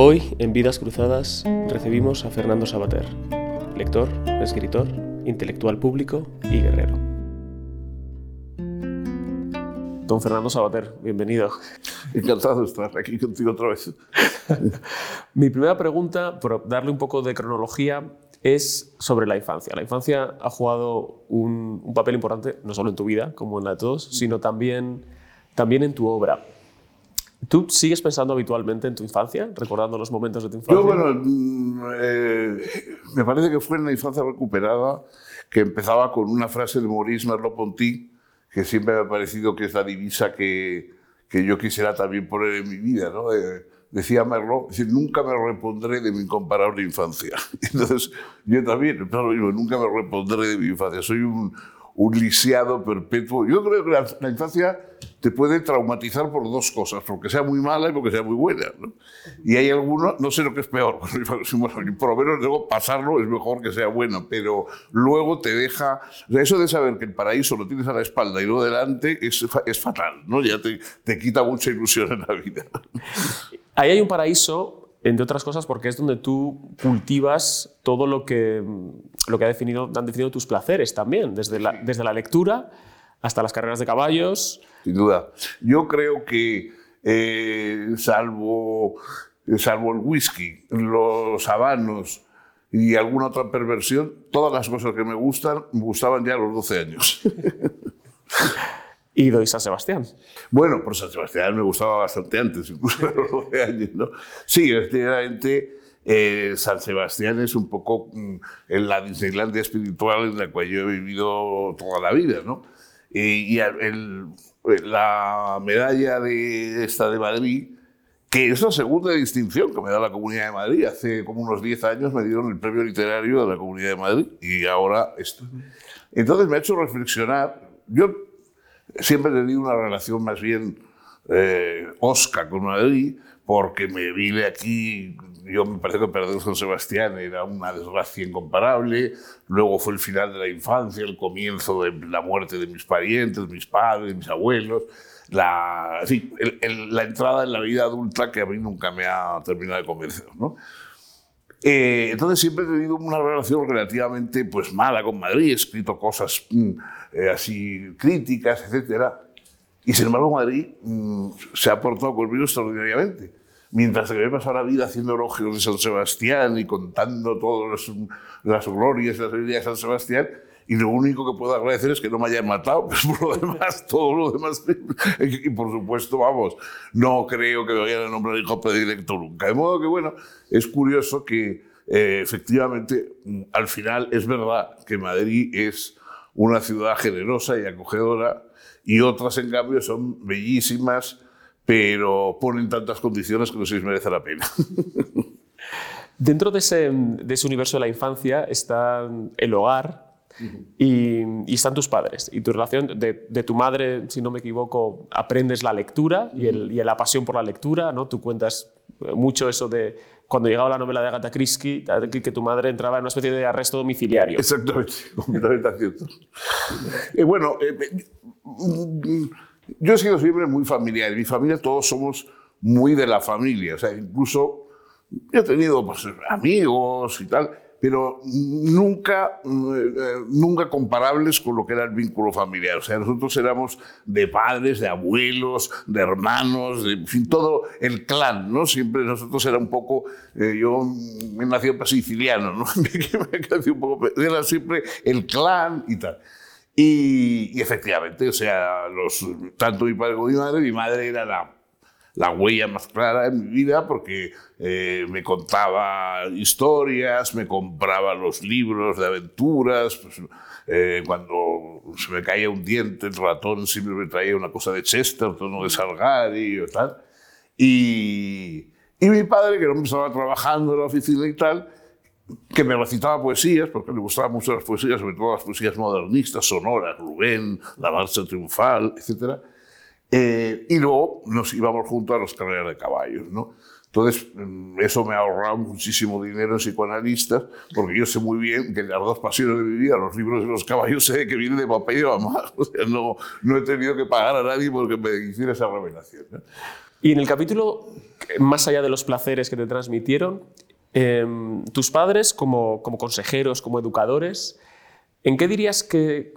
Hoy, en Vidas Cruzadas, recibimos a Fernando Sabater, lector, escritor, intelectual público y guerrero. Don Fernando Sabater, bienvenido. Encantado de estar aquí contigo otra vez. Mi primera pregunta, por darle un poco de cronología, es sobre la infancia. La infancia ha jugado un, un papel importante, no solo en tu vida, como en la de todos, sino también, también en tu obra. ¿Tú sigues pensando habitualmente en tu infancia, recordando los momentos de tu infancia? Yo, bueno, mm, eh, me parece que fue en la infancia recuperada que empezaba con una frase de Maurice Merleau-Ponty, que siempre me ha parecido que es la divisa que, que yo quisiera también poner en mi vida. ¿no? Eh, decía Merleau, nunca me repondré de mi incomparable infancia. Entonces, yo también, nunca me repondré de mi infancia. Soy un, un lisiado perpetuo. Yo creo que la, infancia te puede traumatizar por dos cosas, porque sea muy mala y porque sea muy buena. Y hay algunos, no sé lo que es peor, por lo menos luego pasarlo es mejor que sea bueno, pero luego te deja... eso de saber que el paraíso lo tienes a la espalda y no delante es, es fatal, ¿no? ya te, te quita mucha ilusión en la vida. Ahí hay un paraíso entre otras cosas porque es donde tú cultivas todo lo que, lo que ha definido, han definido tus placeres también, desde la, desde la lectura hasta las carreras de caballos. Sin duda. Yo creo que, eh, salvo, salvo el whisky, los habanos y alguna otra perversión, todas las cosas que me gustan, me gustaban ya a los 12 años. y doy San Sebastián. Bueno, por San Sebastián me gustaba bastante antes, incluso de los 12 años, ¿no? Sí, efectivamente, eh, San Sebastián es un poco mm, en la Disneylandia espiritual en la cual yo he vivido toda la vida, ¿no? Y, la medalla de esta de Madrid, que es la segunda distinción que me da la Comunidad de Madrid. Hace como unos 10 años me dieron el premio literario de la Comunidad de Madrid y ahora esto. Entonces me ha hecho reflexionar. Yo siempre he tenido una relación más bien eh, osca con Madrid, porque me vine aquí, yo me parece que perder San Sebastián era una desgracia incomparable, luego fue el final de la infancia, el comienzo de la muerte de mis parientes, mis padres, mis abuelos, la, la entrada en la vida adulta que a mí nunca me ha terminado de convencer. ¿no? Eh, entonces siempre he tenido una relación relativamente pues, mala con Madrid, he escrito cosas mm, eh, así críticas, etc. Y sin embargo Madrid mm, se ha portado conmigo extraordinariamente. Mientras que me he pasado la vida haciendo elogios de San Sebastián y contando todas las, glorias y las habilidades de San Sebastián, y lo único que puedo agradecer es que no me hayan matado, pero por lo demás, todo lo demás. Y por supuesto, vamos, no creo que me vayan a nombrar hijo predilecto nunca. De modo que, bueno, es curioso que eh, efectivamente, al final es verdad que Madrid es una ciudad generosa y acogedora y otras, en cambio, son bellísimas, pero ponen tantas condiciones que no se les merece la pena. Dentro de ese, de ese universo de la infancia está el hogar, y, están tus padres. Y tu relación de, tu madre, si no me equivoco, aprendes la lectura y, el, y, la pasión por la lectura. ¿no? Tú cuentas mucho eso de cuando llegaba la novela de Agatha Christie, que tu madre entraba en una especie de arresto domiciliario. Exactamente, completamente cierto. y bueno, eh, mm, yo he sido siempre muy familiar. En mi familia todos somos muy de la familia. O sea, incluso yo he tenido pues, amigos y tal pero nunca, eh, nunca comparables con lo que era el vínculo familiar. O sea, nosotros éramos de padres, de abuelos, de hermanos, de fin, todo el clan, ¿no? Siempre nosotros era un poco, eh, yo me nací siciliano, ¿no? me un poco, era siempre el clan y tal. Y, y, efectivamente, o sea, los, tanto mi padre como mi madre, mi madre era la la huella más clara en mi vida porque eh, me contaba historias, me compraba los libros de aventuras. Pues, eh, cuando se me caía un diente, el ratón siempre me traía una cosa de Chesterton o de Salgari o tal. Y, y mi padre, que no me estaba trabajando en la oficina y tal, que me recitaba poesías, porque le gustaban mucho las poesías, sobre todo las poesías modernistas, sonoras, Rubén, La Marcha Triunfal, etcétera eh, y luego nos íbamos juntos a las carreras de caballos, ¿no? Entonces, mm, eso me ha ahorrado muchísimo dinero en psicoanalistas, porque yo sé muy bien que las dos pasiones de mi vida, los libros de los caballos, sé que vienen de papá y de mamá. O sea, no, no he tenido que pagar a nadie porque me hiciera esa revelación. Y en el capítulo, más allá de los placeres que te transmitieron, em, tus padres como, como consejeros, como educadores, ¿en qué dirías que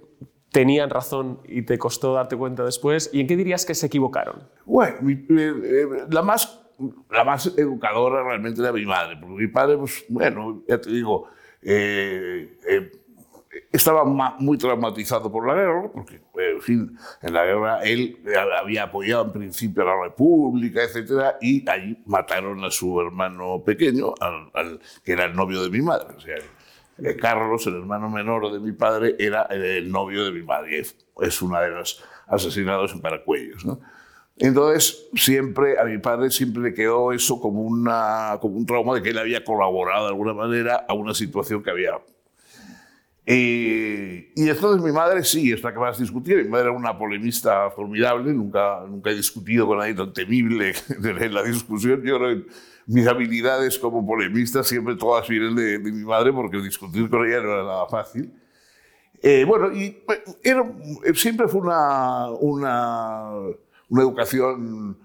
tenían razón y te costó darte cuenta después? ¿Y en qué dirías que se equivocaron? Bueno, eh, eh, la, más, la más educadora realmente era mi madre, porque mi padre, pues, bueno, ya te digo, eh, estaba muy traumatizado por la guerra, porque en, fin, en la guerra él había apoyado en principio a la República, etc., y ahí mataron a su hermano pequeño, al, que era el novio de mi madre. O sea, eh, Carlos, el hermano menor de mi padre, era el novio de mi madre. Es uno de los asesinados en Paracuellos. ¿no? Entonces, siempre a mi padre siempre le quedó eso como, una, como un trauma de que él había colaborado de alguna manera a una situación que había eh, y entonces mi madre sí, es la que más discutía. Mi madre era una polemista formidable, nunca, nunca he discutido con nadie tan temible en la discusión. Yo creo que mis habilidades como polemista siempre todas vienen de, mi madre porque discutir con ella no era nada fácil. Eh, bueno, y era, siempre fue una, una, una educación,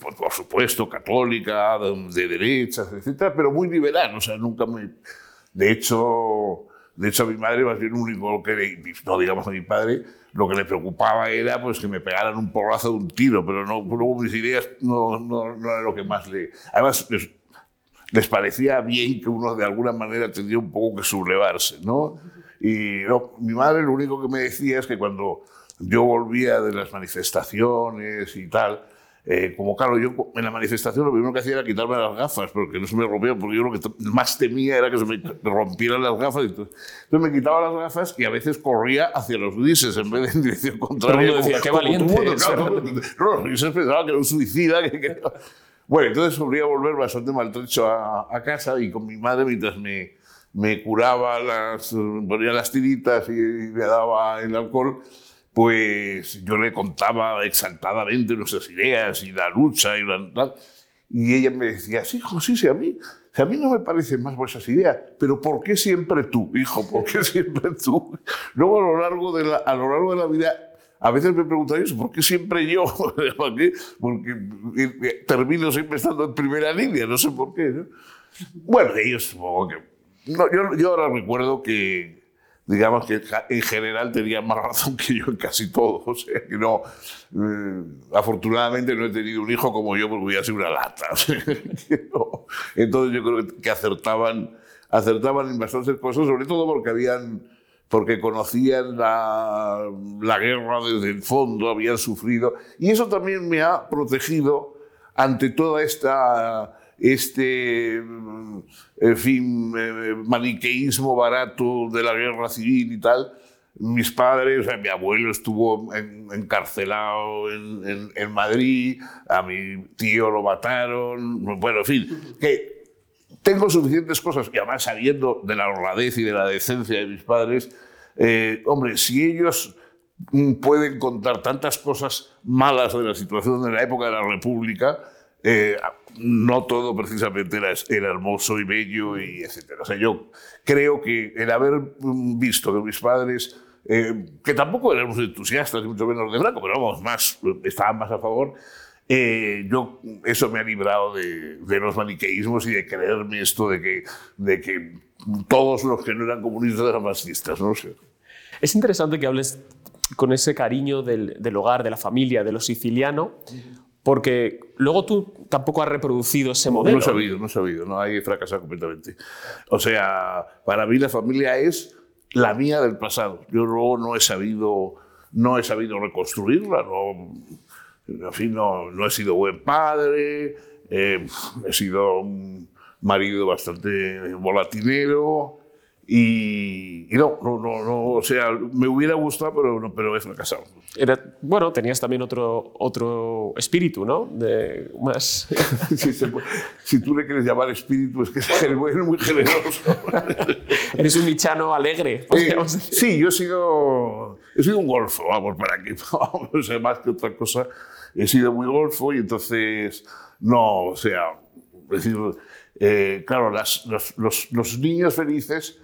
por supuesto, católica, de, de derechas, etcétera, pero muy liberal. O sea, nunca me. De hecho de hecho, a mi madre, más bien único que, no digamos a mi padre, lo que le preocupaba era pues, que me pegaran un porrazo de un tiro, pero no, luego mis ideas no, no, no era lo que más le... Además, les, les, parecía bien que uno de alguna manera tendría un poco que sublevarse, ¿no? Y no, mi madre lo único que me decía es que cuando yo volvía de las manifestaciones y tal, eh, como claro, yo en la manifestación lo primero que hacía era quitarme las gafas, porque no se me rompían, porque yo lo que más temía era que se me rompieran las gafas. Entonces, me quitaba las gafas y a veces corría hacia los grises en vez de en dirección contraria. Pero decía, qué valiente. no, los grises pensaban que era un suicida. Bueno, entonces solía volver bastante maltrecho a, a, casa y con mi madre mientras me, me curaba, las, ponía las tiritas y me daba el alcohol pues yo le contaba exaltadamente nuestras ideas y la lucha y la Y ella me decía, sí, hijo, sí, sí, a mí, a mí no me parecen más vuestras ideas, pero ¿por qué siempre tú, hijo? ¿Por qué siempre tú? Luego a lo largo de la, a lo largo de la vida a veces me preguntan eso, ¿por qué siempre yo? Porque eh, termino siempre estando en primera línea, no sé por qué. Bueno, ellos supongo que... No, yo, yo ahora recuerdo que, digamos que en general tenía más razón que yo en casi todo. O sea, que no. Eh, afortunadamente no he tenido un hijo como yo porque voy a ser una lata. Entonces yo creo que acertaban, acertaban en bastantes cosas, sobre todo porque habían. Porque conocían la, la guerra desde el fondo, habían sufrido. Y eso también me ha protegido ante toda esta este, en fin, eh, maniqueísmo barato de la guerra civil y tal. Mis padres, mi abuelo estuvo encarcelado en, en, Madrid, a mi tío lo mataron, bueno, en fin, que tengo suficientes cosas, y además sabiendo de la honradez y de la decencia de mis padres, eh, hombre, si ellos pueden contar tantas cosas malas de la situación de la época de la República, eh, no todo precisamente era, era, hermoso y bello y etcétera. O sea, yo creo que el haber visto que mis padres, eh, que tampoco éramos entusiastas, mucho menos de Franco, pero vamos, más, estaban más a favor, eh, yo, eso me ha librado de, de, los maniqueísmos y de creerme esto de que, de que todos los que no eran comunistas eran fascistas. ¿no? sé. Es interesante que hables con ese cariño del, del hogar, de la familia, de lo siciliano, porque luego tú tampoco has reproducido ese modelo. No he sabido, no he sabido, no hay fracasado completamente. O sea, para mí la familia es la mía del pasado. Yo luego no he sabido, no he sabido reconstruirla, no, en fin, no, no he sido buen padre, eh, he sido un marido bastante volatinero, y, no, no, no, no, o sea, me hubiera gustado, pero, pero he fracasado. Era, bueno, tenías también otro, otro espíritu, ¿no? De más... si, tú le quieres llamar espíritu, es que es muy generoso. Eres un nichano alegre. Eh, sí, yo he sido, he sido un golfo, vamos, para que, no sé, más que otra cosa, he sido muy golfo y entonces, no, o sea, es decir, eh, claro, las, los, los, los niños felices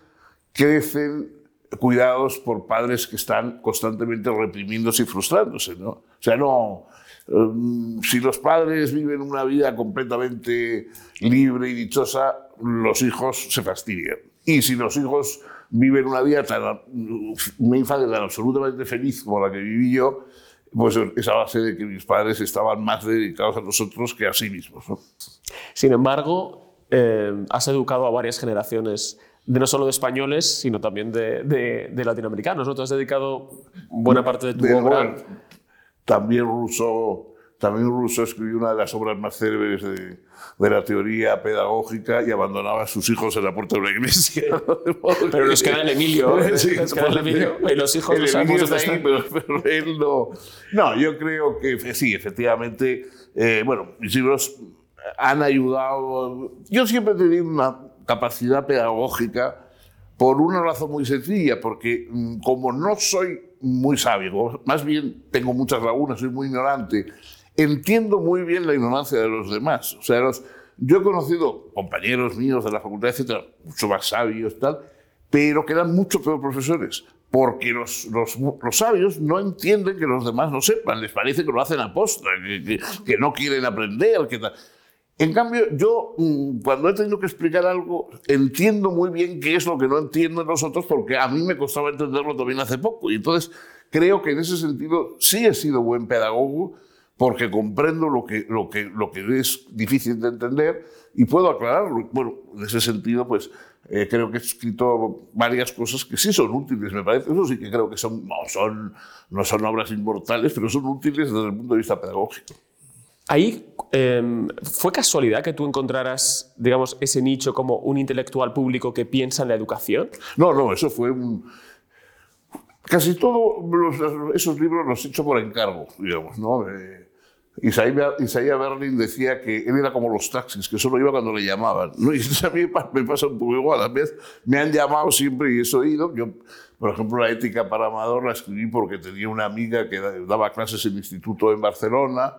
crecen cuidados por padres que están constantemente reprimiéndose y frustrándose. ¿no? O sea, no, em, si los padres viven una vida completamente libre y dichosa, los hijos se fastidian. Y si los hijos viven una vida tan, una infancia tan absolutamente feliz como la que viví yo, pues es a base de que mis padres estaban más dedicados a nosotros que a sí mismos. Sin embargo, eh, has educado a varias generaciones de no solo de españoles, sino también de, de, latinoamericanos. ¿no? Tú has dedicado buena parte de tu obra. También ruso también Rousseau escribió una de las obras más célebres de, de, la teoría pedagógica y abandonaba a sus hijos en la puerta de una iglesia. pero nos queda el Emilio. Sí, nos queda el Emilio. Y los hijos el Emilio está ahí, pero, pero, él no. No, yo creo que sí, efectivamente. Eh, bueno, mis libros han ayudado. Yo siempre he tenido una capacidad pedagógica por una razón muy sencilla, porque mm, como no soy muy sabio, más bien tengo muchas lagunas, soy muy ignorante entiendo muy bien la ignorancia de los demás. O sea, yo he conocido compañeros míos de la facultad, etcétera, mucho más sabios, tal, pero que eran mucho peor profesores, porque los, los, los, sabios no entienden que los demás no sepan, les parece que lo hacen a posta, que, que, no quieren aprender, que tal. En cambio, yo mm, cuando he tenido que explicar algo, entiendo muy bien qué es lo que no los otros, porque a mí me costaba entenderlo también hace poco. Y entonces creo que en ese sentido sí he sido buen pedagogo, porque comprendo lo que, lo, que, lo que es difícil de entender y puedo aclararlo. Bueno, en ese sentido, pues eh, creo que he escrito varias cosas que sí son útiles, me parece. Eso sí que creo que son, no, son, no son obras inmortales, pero son útiles desde el punto de vista pedagógico. Ahí, em, ¿fue casualidad que tú encontraras, digamos, ese nicho como un intelectual público que piensa en la educación? No, no, eso fue un Casi todos esos libros los he hecho por encargo, digamos, ¿no? Eh, Isaías Berlin decía que él era como los taxis, que solo iba cuando le llamaban. ¿no? Y a mí me pasa un poco igual. A veces me han llamado siempre y he oído. Yo, por ejemplo, la ética para Amador la escribí porque tenía una amiga que daba clases en el instituto en Barcelona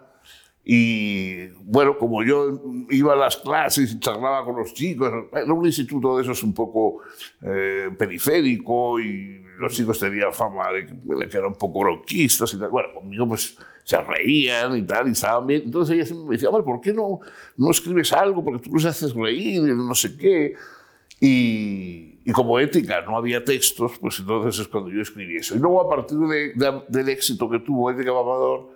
y bueno, como yo iba a las clases y charlaba con los chicos, era un instituto de esos un poco eh, periférico y los chicos tenían fama de que, eran un poco roquistas y tal. Bueno, conmigo pues se reían y tal, y estaban bien. Entonces ella me decía, ¿por qué no, no escribes algo? Porque tú los haces reír y no sé qué. Y, y, como ética no había textos, pues entonces es cuando yo escribí eso. Y luego a partir de, del éxito que tuvo Ética Mamador,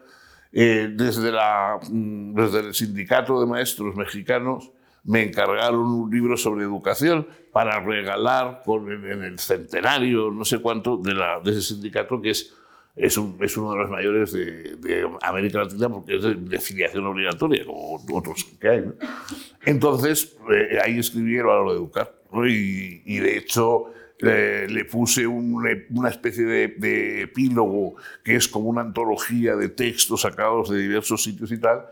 eh, desde, la, mm, desde el sindicato de maestros mexicanos me encargaron un libro sobre educación para regalar con, en el centenario, no sé cuánto, de, la, de ese sindicato que es, es, un, es, uno de los mayores de, de, América Latina porque es de, filiación obligatoria, como otros que hay. Entonces, eh, ahí escribieron a lo de educar. Y, y, de hecho, le puse una especie de, epílogo que es como una antología de textos sacados de diversos sitios y tal,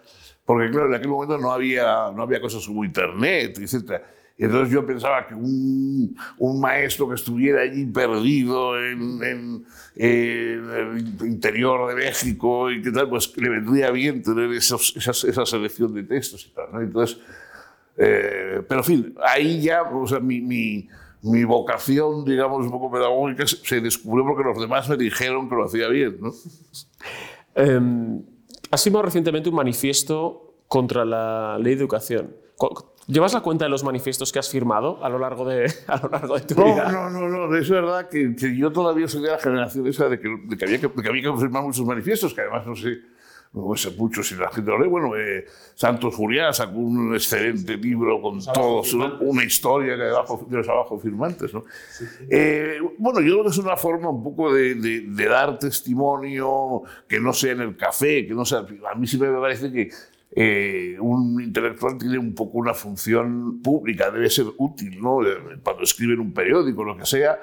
porque claro, en aquel momento no había, no había cosas como internet, etc. entonces yo pensaba que un, un, maestro que estuviera allí perdido en, en, el interior de México y qué tal, pues le vendría bien tener esos, esa selección de textos y tal. ¿no? Entonces, eh, pero en fin, ahí ya, o sea, mi, mi mi vocación, digamos, un poco pedagógica se descubrió porque los demás me dijeron que lo hacía bien. ¿no? Eh, has firmado recientemente un manifiesto contra la ley de educación. ¿Llevas la cuenta de los manifiestos que has firmado a lo largo de, a lo largo de tu no, vida? No, no, no, es verdad que, que, yo todavía soy de la generación esa de que, de que, había que, de que había que firmar muchos manifiestos, que además no sé no sé mucho si la gente lo lee. Bueno, eh, Santos Furiá sacó un excelente libro con todos, una historia que debajo, de los abajo firmantes. ¿no? Eh, bueno, yo creo que es una forma un poco de, de, dar testimonio que no sea en el café, que no sea. A mí siempre me parece que eh, un intelectual tiene un poco una función pública, debe ser útil, ¿no? Cuando escribe en un periódico, lo que sea.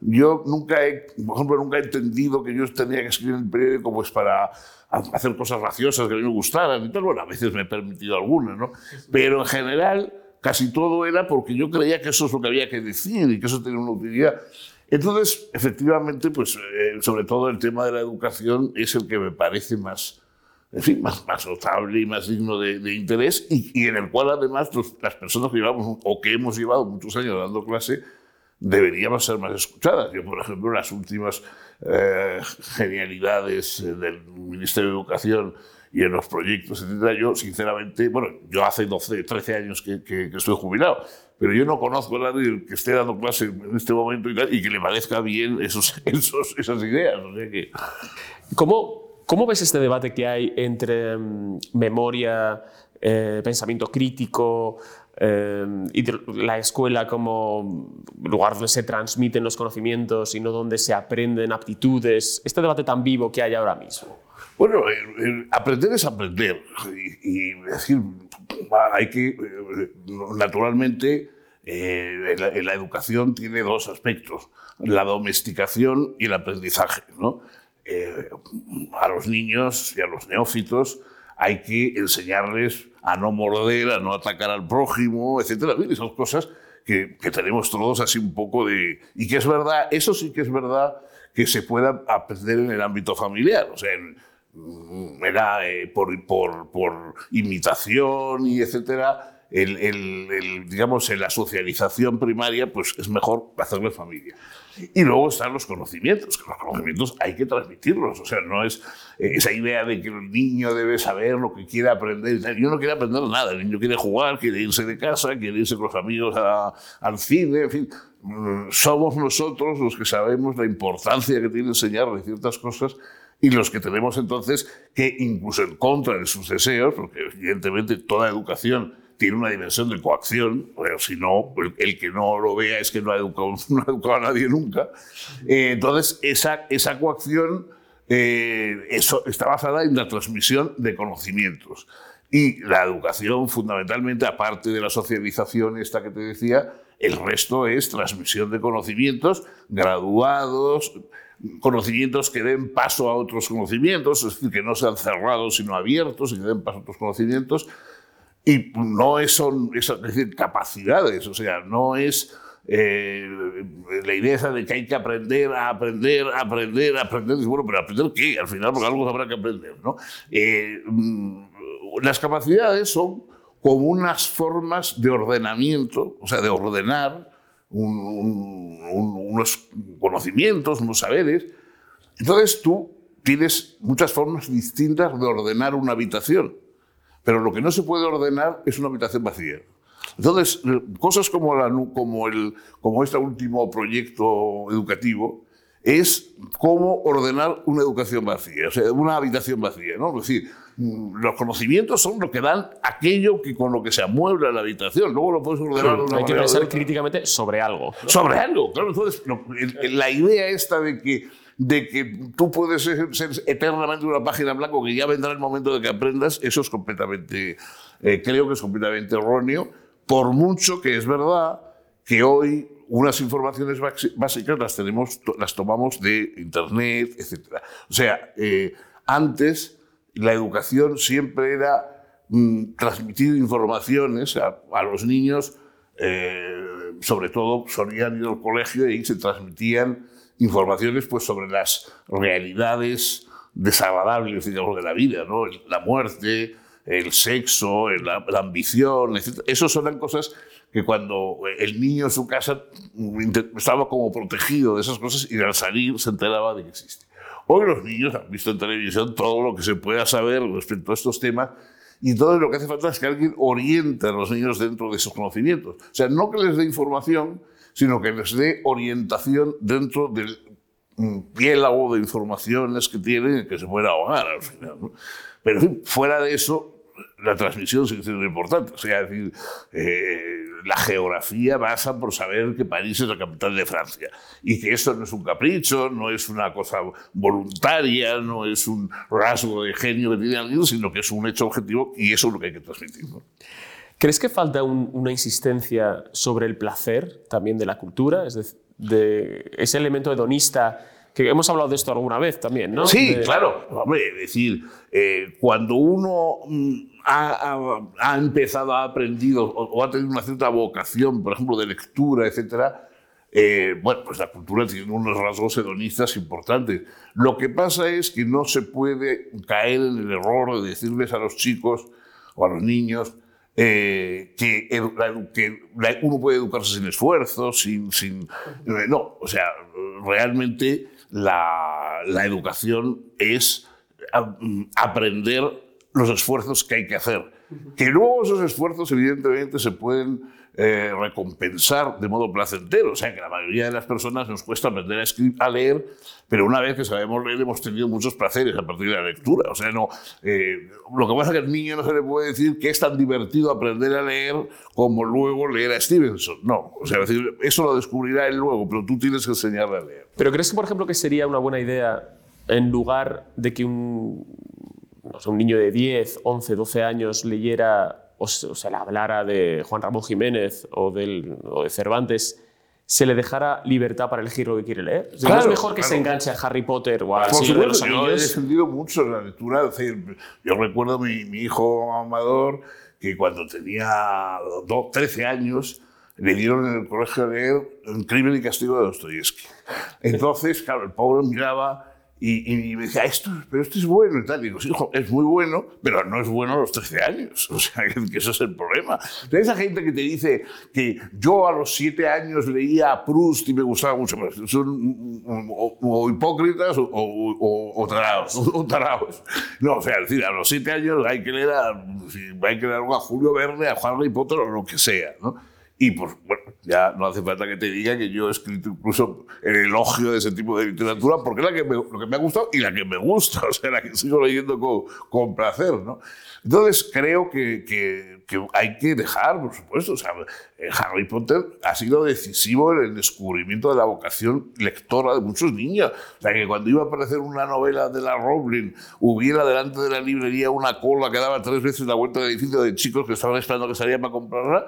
Yo nunca he, por ejemplo, nunca he entendido que yo tenía que escribir en el periódico pues para hacer cosas graciosas que a mí me gustaran y tal. Bueno, a veces me he permitido algunas, ¿no? Pero en general casi todo era porque yo creía que eso es lo que había que decir y que eso tenía una utilidad. Entonces, efectivamente, pues eh, sobre todo el tema de la educación es el que me parece más, en fin, más, más notable y más digno de, interés y, y, en el cual además las personas que llevamos o que hemos llevado muchos años dando clase, deberíamos ser más escuchadas. Yo, por ejemplo, las últimas eh, genialidades eh, del Ministerio de Educación y en los proyectos, etcétera, yo sinceramente, bueno, yo hace 12, 13 años que, estoy jubilado, pero yo no conozco a nadie que esté dando clase en este momento y, que le parezca bien esos, esas ideas. ¿Cómo, ¿Cómo ves este debate que hay entre mm, memoria, eh, pensamiento crítico, eh, y la escuela como lugar donde se transmiten los conocimientos y no donde se aprenden aptitudes, este debate tan vivo que hay ahora mismo? Bueno, aprender es aprender. Y, decir, hay que, eh, naturalmente, eh, la, educación tiene dos aspectos, la domesticación y el aprendizaje. ¿no? a los niños y a los neófitos hay que enseñarles a no morder, a no atacar al prójimo, etc. Esas cosas que, que, tenemos todos así un poco de... Y que es verdad, eso sí que es verdad que se pueda aprender en el ámbito familiar. O sea, mm, era eh, por, por, por, imitación y etcétera. El, el, digamos, en la socialización primaria, pues es mejor hacerlo en familia. Y luego están los conocimientos, que los conocimientos hay que transmitirlos. O sea, no es eh, esa idea de que el niño debe saber lo que quiere aprender. El niño no quiere aprender nada, el niño quiere jugar, quiere irse de casa, quiere irse con los amigos al cine, en fin. Mm, somos nosotros los que sabemos la importancia que tiene enseñarle ciertas cosas y los que tenemos entonces que, incluso en contra de sus deseos, porque evidentemente toda educación tiene una dimensión de coacción, pero si no, el que no lo vea es que no ha educado, no ha educado a nadie nunca. Eh, entonces, esa, esa coacción eh, eso está basada en la transmisión de conocimientos. Y la educación, fundamentalmente, aparte de la socialización esta que te decía, el resto es transmisión de conocimientos graduados, conocimientos que den paso a otros conocimientos, es decir, que no sean cerrados sino abiertos y que den paso a otros conocimientos. Y no son, es decir, capacidades, o sea, no es eh, la idea esa de que hay que aprender a aprender, a aprender, a aprender. Bueno, pero ¿aprender qué? Al final, porque algo habrá que aprender, ¿no? Eh, las capacidades son como unas formas de ordenamiento, o sea, de ordenar unos conocimientos, unos saberes. Entonces tú tienes muchas formas distintas de ordenar una habitación. Pero lo que no se puede ordenar es una habitación vacía. Entonces, cosas como, la, como, el, como este último proyecto educativo es cómo ordenar una educación vacía, o sea, una habitación vacía. ¿no? Es decir, mm, los conocimientos son lo que dan aquello que con lo que se amuebla la habitación. Luego lo puedes ordenar. hay que pensar críticamente sobre algo. Sobre algo, claro. Entonces, la idea esta de que de que tú puedes ser, eternamente una página en blanco, que ya vendrá el momento de que aprendas, eso es completamente, eh, creo que es completamente erróneo, por mucho que es verdad que hoy unas informaciones básicas las, tenemos, las tomamos de Internet, etc. O sea, eh, antes la educación siempre era mm, transmitir informaciones a, los niños, eh, sobre todo solían ir al colegio y se transmitían informaciones pues, sobre las realidades desagradables digamos, de la vida, ¿no? la muerte, el sexo, la, ambición, etc. Esas son cosas que cuando el niño en su casa estaba como protegido de esas cosas y al salir se enteraba de que existe. Hoy los niños han visto en televisión todo lo que se pueda saber respecto a estos temas y todo lo que hace falta es que alguien oriente a los niños dentro de esos conocimientos. O sea, no que les dé información, sino que les dé orientación dentro del piélago de informaciones que tienen que se pueda ahogar al final. Pero fuera de eso, la transmisión sigue siendo importante. O sea, decir, eh, la geografía basa por saber que París es la capital de Francia y que eso no es un capricho, no es una cosa voluntaria, no es un rasgo de genio que tiene alguien, sino que es un hecho objetivo y eso es lo que hay que transmitir. ¿Crees que falta una insistencia sobre el placer también de la cultura? Es decir, de ese elemento hedonista que hemos hablado de esto alguna vez también, ¿no? Sí, claro. Hombre, es decir, eh, cuando uno mm, ha, empezado, ha aprendido o, ha tenido una cierta vocación, por ejemplo, de lectura, etcétera, eh, bueno, pues la cultura tiene unos rasgos hedonistas importantes. Lo que pasa es que no se puede caer en el error de decirles a los chicos o a los niños eh, que, que, uno puede educarse sin esfuerzo, sin, sin... No, o sea, realmente la, la educación es aprender los esfuerzos que hay que hacer. Que luego esos esfuerzos, evidentemente, se pueden eh, recompensar de modo placentero. O sea, que la mayoría de las personas nos cuesta aprender a, escribir, a leer, pero una vez que sabemos leer hemos tenido muchos placeres a partir de la lectura. O sea, no, eh, lo que pasa es que al niño no se le puede decir que es tan divertido aprender a leer como luego leer a Stevenson. No, o sea, decir, eso lo descubrirá él luego, pero tú tienes que enseñarle a leer. ¿Pero crees que, por ejemplo, que sería una buena idea en lugar de que un, un niño de 10, 11, 12 años leyera o se, le hablara de Juan Ramón Jiménez o, del, de Cervantes, se le dejara libertad para elegir lo que quiere leer. ¿No es mejor que se enganche a Harry Potter o a Señor de los Anillos? Yo he defendido mucho la lectura. Yo recuerdo mi, mi hijo Amador que cuando tenía 13 años le dieron en el colegio a leer El crimen y castigo de Dostoyevsky. Entonces, claro, el pobre miraba y, me decía, esto, pero esto es bueno y tal. Y digo, sí, hijo, es muy bueno, pero no es bueno a los 13 años. O sea, que, eso es el problema. Hay esa gente que te dice que yo a los 7 años leía a Proust y me gustaba mucho, más. son o, hipócritas o, o, tarados, No, o sea, es decir, a los 7 años hay que leer a, hay que leer a Julio Verne, a Juan Potter o lo que sea, ¿no? Y pues, bueno, ya no hace falta que te diga que yo he escrito incluso el elogio de ese tipo de literatura porque es la que lo que me ha gustado y la que me gusta, o sea, la que sigo leyendo con, con placer, ¿no? Entonces creo que, que, que, hay que dejar, por supuesto, o sea, eh, Harry Potter ha sido decisivo en el descubrimiento de la vocación lectora de muchos niños. O sea, que cuando iba a aparecer una novela de la Rowling, hubiera delante de la librería una cola que daba tres veces la vuelta del edificio de chicos que estaban esperando que salían para comprarla,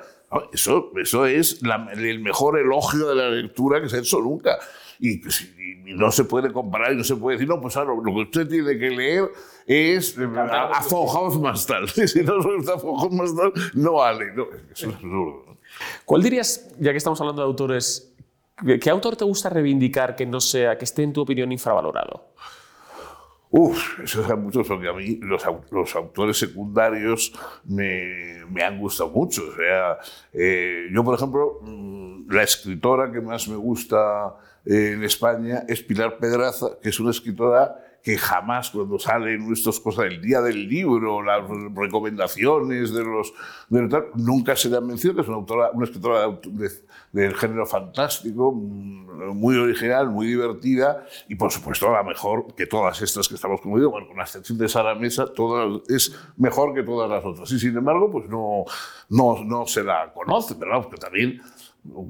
eso, eso es el mejor elogio de la lectura que se ha hecho nunca. Y, no se puede comparar y no se puede decir, no, pues ahora lo que usted tiene que leer es eh, a, Von más tal. si no gusta Von más tal, no vale. No, es absurdo. ¿Cuál dirías, ya que estamos hablando de autores, qué autor te gusta reivindicar que no sea, que esté en tu opinión infravalorado? Uf, eso es mucho, porque a mí los, los autores secundarios me, me, han gustado mucho. O sea, eh, yo, por ejemplo, mm, la escritora que más me gusta en España es Pilar Pedraza, que es una escritora que jamás cuando salen estas cosas del día del libro, las recomendaciones de los... nunca se le ha mencionado, que es una, autora, una escritora del género fantástico, mm, muy original, muy divertida y por supuesto la mejor que todas estas que estamos conociendo, bueno, con la excepción de Sara Mesa, todas, es mejor que todas las otras. Y sin embargo, pues no, no, no se la conoce, pero que también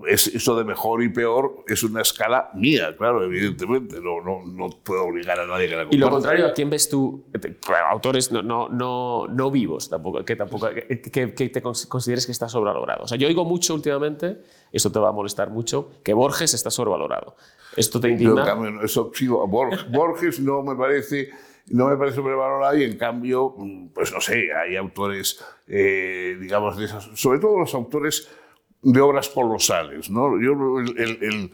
es, eso de mejor y peor es una escala mía, claro, evidentemente. No, no, no puedo obligar a nadie que la Y lo contrario, ¿a quién ves tú? Autores no, no, no, no vivos, tampoco, que, tampoco, que, que, te consideres que está sobrevalorado. O sea, yo oigo mucho últimamente, esto te va a molestar mucho, que Borges está sobrevalorado. ¿Esto te indigna? Yo, eso, sí, Borges no me parece no me parece sobrevalorado y en cambio, pues no sé, hay autores, eh, digamos, de esas, sobre todo los autores de obras colosales. ¿no? Yo, el,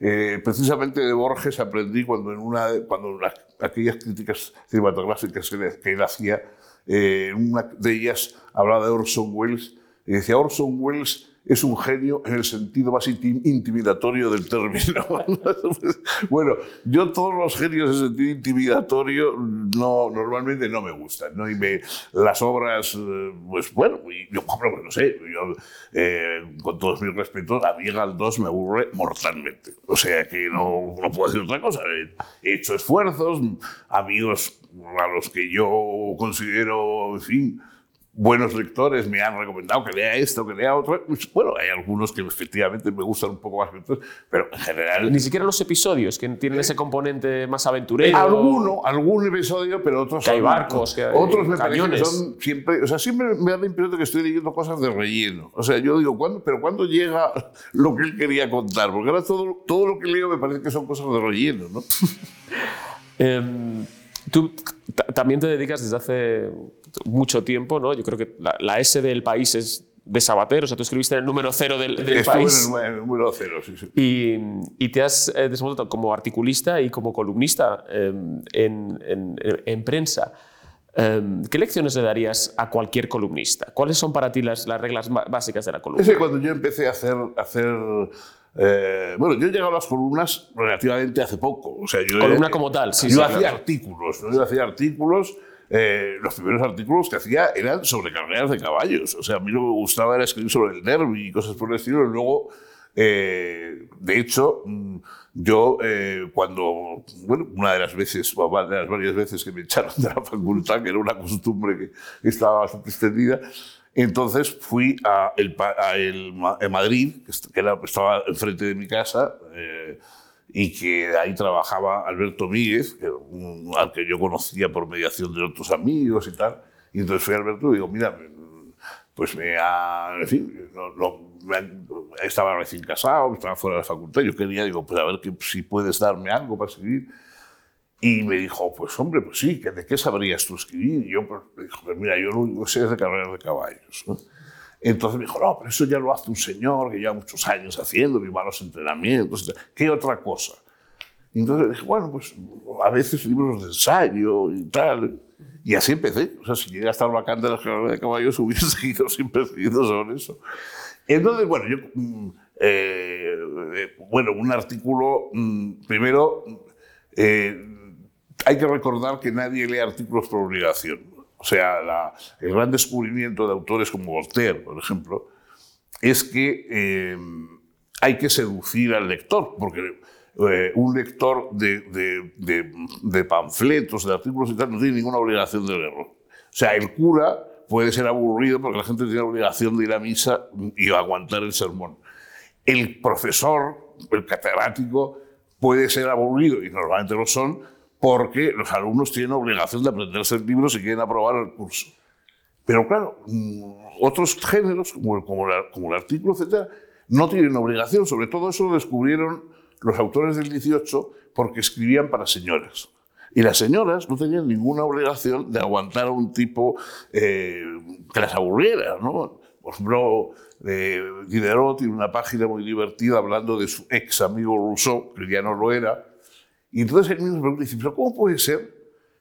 eh, precisamente de Borges aprendí cuando en una cuando aquellas críticas cinematográficas que, él hacía, eh, una de ellas hablaba de Orson Welles y decía Orson Welles es un genio en el sentido más intimidatorio del término. bueno, yo todos los genios en sentido intimidatorio no, normalmente no me gustan. ¿no? Y me, las obras, eh, pues bueno, yo, no sé, eh, con todos mis respetos, a mí Galdós me aburre mortalmente. O sea que no, no puedo decir otra cosa. He hecho esfuerzos, amigos a los que yo considero, en fin, buenos lectores me han recomendado que lea esto, que lea otro. Bueno, hay algunos que efectivamente me gustan un poco más que otros, pero en general... Ni siquiera los episodios, que tienen ese componente más aventurero. Alguno, algún episodio, pero otros... Que hay barcos, que hay Otros me que son siempre... O sea, siempre me da la impresión de que estoy leyendo cosas de relleno. O sea, yo digo, ¿cuándo, pero ¿cuándo llega lo que él quería contar? Porque ahora todo, todo lo que leo me parece que son cosas de relleno, ¿no? Em, tú también te dedicas desde hace mucho tiempo, ¿no? Yo creo que la, S del país es de Sabater, o sea, tú escribiste en el número cero del, país. en el, número cero, sí, sí. Y, y te has eh, desenvuelto como articulista y como columnista em, en, en, en, prensa. Em, ¿Qué lecciones le darías a cualquier columnista? ¿Cuáles son para ti las, las reglas básicas de la columna? Es que cuando yo empecé a hacer... hacer eh, bueno, yo he llegado a las columnas relativamente hace poco. O sea, yo, Columna como tal, sí. Yo hacía artículos, ¿no? yo hacía artículos. Eh, los primeros artículos que hacía eran sobre carreras de caballos. O sea, a mí lo que me gustaba era escribir sobre el derby y cosas por el estilo. Y luego, eh, de hecho, mm, yo, eh, cuando, bueno, una de las veces, o de las varias veces que me echaron de la facultad, que era una costumbre que estaba bastante extendida, entonces fui a, el, a, el, Madrid, que era, estaba enfrente de mi casa, eh, y que ahí trabajaba Alberto Míguez, que, al que yo conocía por mediación de otros amigos y tal. Y entonces fui a Alberto y digo, mira, pues me ha, en fin, estaba recién casado, estaba fuera de la facultad, yo quería, digo, pues a ver que, si puedes darme algo para escribir. Y me dijo, pues hombre, pues sí, ¿de qué sabrías tú escribir? Y yo, pues, pues mira, yo lo único que sé es de carreras de caballos. Entonces me dijo, no, pero eso ya lo hace un señor que lleva muchos años haciendo, que va los entrenamientos, ¿qué otra cosa? Y entonces dije, bueno, pues a veces libros de ensayo y tal. Y así empecé. O sea, si llegué a estar vacante de las carreras de caballos, hubiese seguido siempre seguido sobre eso. Entonces, bueno, yo, mm, eh, eh, bueno, un artículo, mm, primero, eh, hay que recordar que nadie lee artículos por obligación. O sea, el gran descubrimiento de autores como Voltaire, por ejemplo, es que hay que seducir al lector, porque un lector de, de, panfletos, de artículos y tal, no tiene ninguna obligación de leerlo. O sea, el cura puede ser aburrido porque la gente tiene la obligación de ir a misa y aguantar el sermón. El profesor, el catedrático, puede ser aburrido, y normalmente lo son, porque los alumnos tienen obligación de aprenderse el libro si quieren aprobar el curso. Pero claro, mm, otros géneros, como el, como, como el artículo, etc., no tienen obligación. Sobre todo eso lo descubrieron los autores del 18 porque escribían para señoras. Y las señoras no tenían ninguna obligación de aguantar a un tipo eh, que las aburriera. ¿no? Por ejemplo, eh, Diderot tiene una página muy divertida hablando de su ex amigo Rousseau, que ya no lo era. Y entonces él mismo se pregunta, dice, pero ¿cómo puede ser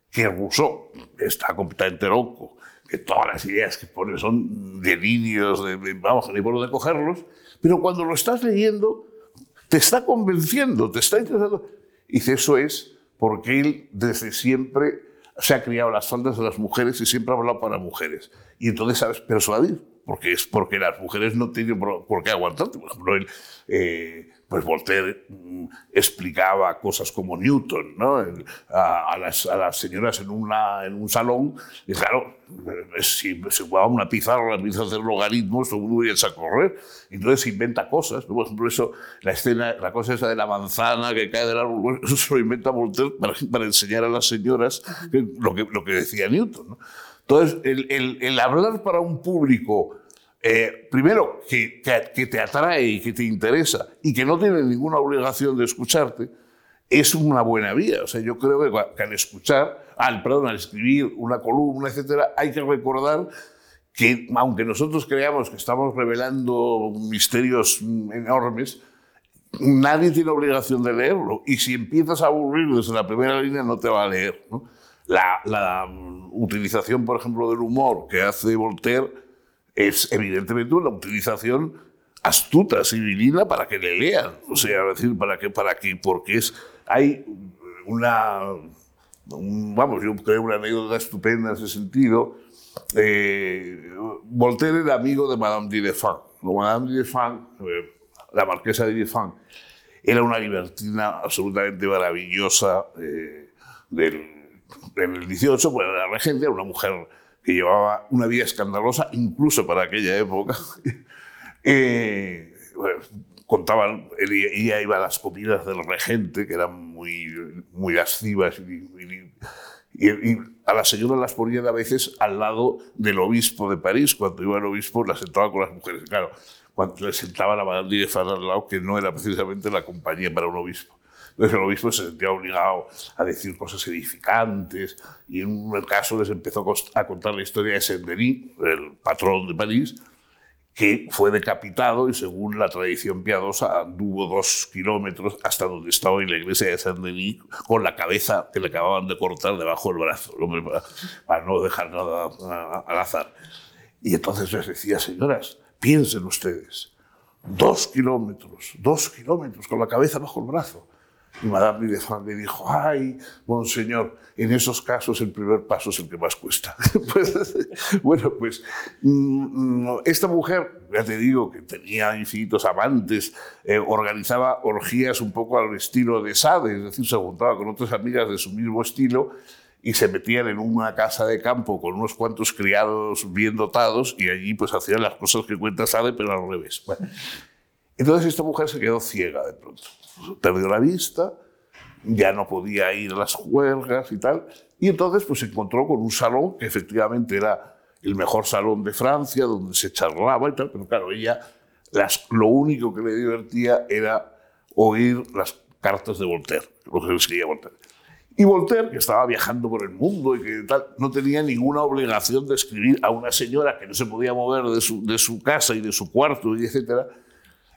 que Rousseau está completamente loco? Que todas las ideas que pone son delirios, de, de, vamos, ni por dónde cogerlos, pero cuando lo estás leyendo, te está convenciendo, te está interesando. Y dice, eso es porque él desde siempre se ha criado las faldas de las mujeres y siempre ha hablado para mujeres. Y entonces sabes persuadir, porque es porque las mujeres no tienen por qué aguantarte. Por ejemplo, él, eh, pues Voltaire mm, explicaba cosas como Newton ¿no? a, las, a, las, señoras en, un salón, y claro, si se jugaba una pizarra, la pizarra hacer logaritmos, todo el mundo a correr, entonces inventa cosas, por ejemplo, eso, la escena, la cosa esa de la manzana que cae del árbol, eso se lo inventa Voltaire para, enseñar a las señoras lo, que, decía Newton. ¿no? Entonces, el hablar para un público eh, primero, que, te atrae y que te interesa y que no tiene ninguna obligación de escucharte, es una buena vía. O sea, yo creo que, al escuchar, al, perdón, al escribir una columna, etcétera, hay que recordar que, aunque nosotros creamos que estamos revelando misterios enormes, nadie tiene obligación de leerlo. Y si empiezas a aburrir desde la primera línea, no te va a leer. La, la utilización, por ejemplo, del humor que hace Voltaire es evidentemente una utilización astuta, civilina, para que le lean. O sea, decir, para que, para que, porque es, hay una, vamos, yo creo una anécdota estupenda en ese sentido. Eh, Voltaire era amigo de Madame Didefant. Madame Didefant, eh, la marquesa de Didefant, era una libertina absolutamente maravillosa eh, del, en el 18, pues era regente, una mujer que llevaba una vida escandalosa, incluso para aquella época. eh, contaban, ella iba a las comidas del regente, que eran muy, muy lascivas, y, a las señoras las ponían a veces al lado del obispo de París. Cuando iba el obispo, las sentaba con las mujeres. Claro, cuando le sentaba la Madame de al lado, que no era precisamente la compañía para un obispo. Entonces el obispo se sentía obligado a decir cosas edificantes y en un caso les empezó a contar la historia de Saint-Denis, el patrón de París, que fue decapitado y según la tradición piadosa anduvo dos kilómetros hasta donde estaba en la iglesia de Saint Denis con la cabeza que le acababan de cortar debajo del brazo, para no dejar nada al azar. Y entonces les decía, señoras, piensen ustedes, dos kilómetros, dos kilómetros con la cabeza bajo el brazo. Y Madame Villefranc le dijo, ay, monseñor, en esos casos el primer paso es el que más cuesta. Pues, bueno, pues mm, mm, esta mujer, ya te digo, que tenía infinitos amantes, eh, organizaba orgías un poco al estilo de Sade, es decir, se juntaba con otras amigas de su mismo estilo y se metían en una casa de campo con unos cuantos criados bien dotados y allí pues hacían las cosas que cuenta Sade, pero al revés. Entonces esta mujer se quedó ciega de pronto perdió la vista, ya no podía ir a las juergas y tal, y entonces pues se encontró con un salón que efectivamente era el mejor salón de Francia, donde se charlaba y tal, pero claro, ella las, lo único que le divertía era oír las cartas de Voltaire, lo que escribía Voltaire. Y Voltaire, que estaba viajando por el mundo y que tal, no tenía ninguna obligación de escribir a una señora que no se podía mover de su, de su casa y de su cuarto, y etcétera,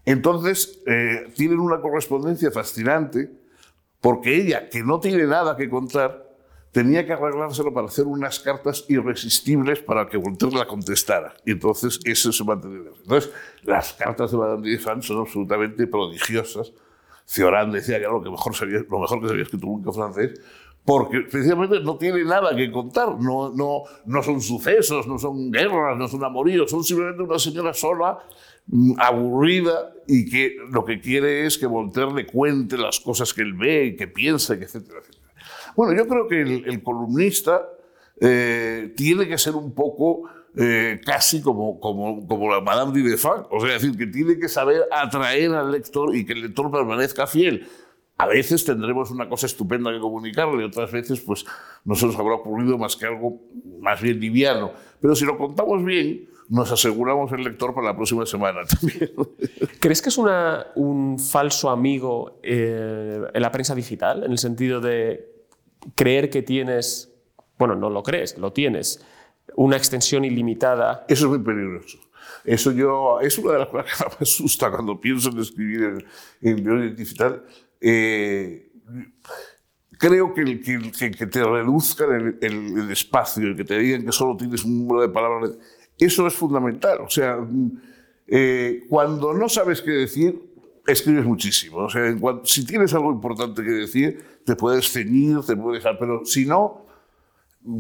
entonces, eh, tienen una correspondencia fascinante porque ella, que no tiene nada que contar, tenía que arreglárselo para hacer unas cartas irresistibles para que Voltaire la contestara. Y entonces eso se mantenía. Entonces, las cartas de Madame de son absolutamente prodigiosas. Cioran decía que era lo, que mejor sabía, lo mejor que sabía escrito nunca francés, porque precisamente no tiene nada que contar, no, no, no son sucesos, no son guerras, no son amoríos, son simplemente una señora sola aburrida y que lo que quiere es que Voltaire le cuente las cosas que él ve y que piensa, etcétera, etcétera. Bueno, yo creo que el, columnista eh, tiene que ser un poco eh, casi como, como, como la Madame de Villefranc, o sea, decir, que tiene que saber atraer al lector y que el lector permanezca fiel. A veces tendremos una cosa estupenda que comunicarle, otras veces pues no se nos habrá ocurrido más que algo más bien liviano. Pero si lo contamos bien, nos aseguramos el lector para la próxima semana también. ¿Crees que es una, un falso amigo eh, en la prensa digital? En el sentido de creer que tienes, bueno, no lo crees, lo tienes, una extensión ilimitada. Eso es muy peligroso. Eso yo, es una de las cosas que me asusta cuando pienso en escribir en, en digital. Eh, creo que, que, que, te reduzcan el, el, el, espacio, que te digan que solo tienes un número de palabras eso es fundamental. O sea, eh, cuando no sabes qué decir, escribes muchísimo. O sea, si tienes algo importante que decir, te puedes ceñir, te puedes dejar, pero si no,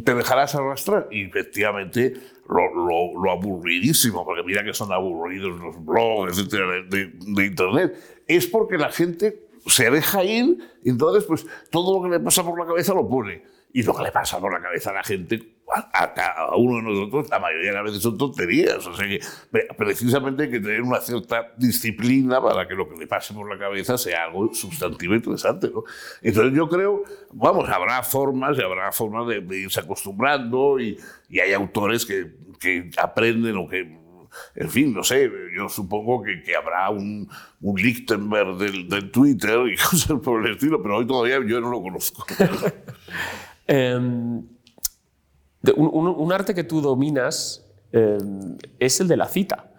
te dejarás arrastrar. Y efectivamente, lo, aburridísimo, porque mira que son aburridos los blogs, etcétera, de, Internet, es porque la gente se deja ir entonces, pues, todo lo que le pasa por la cabeza lo pone. Y lo que le pasa por la cabeza a la gente a uno de nosotros, la mayoría de las veces son tonterías. O sea que precisamente hay que tener una cierta disciplina para que lo que le pase por la cabeza sea algo sustantivo e interesante. ¿no? Entonces yo creo, vamos, habrá formas y habrá formas de, irse acostumbrando y, y hay autores que, que, aprenden o que, en fin, no sé, yo supongo que, habrá un, un Lichtenberg del, del, Twitter y cosas por el estilo, pero hoy todavía yo no lo conozco. um... Un, arte que tú dominas eh, es el de la cita.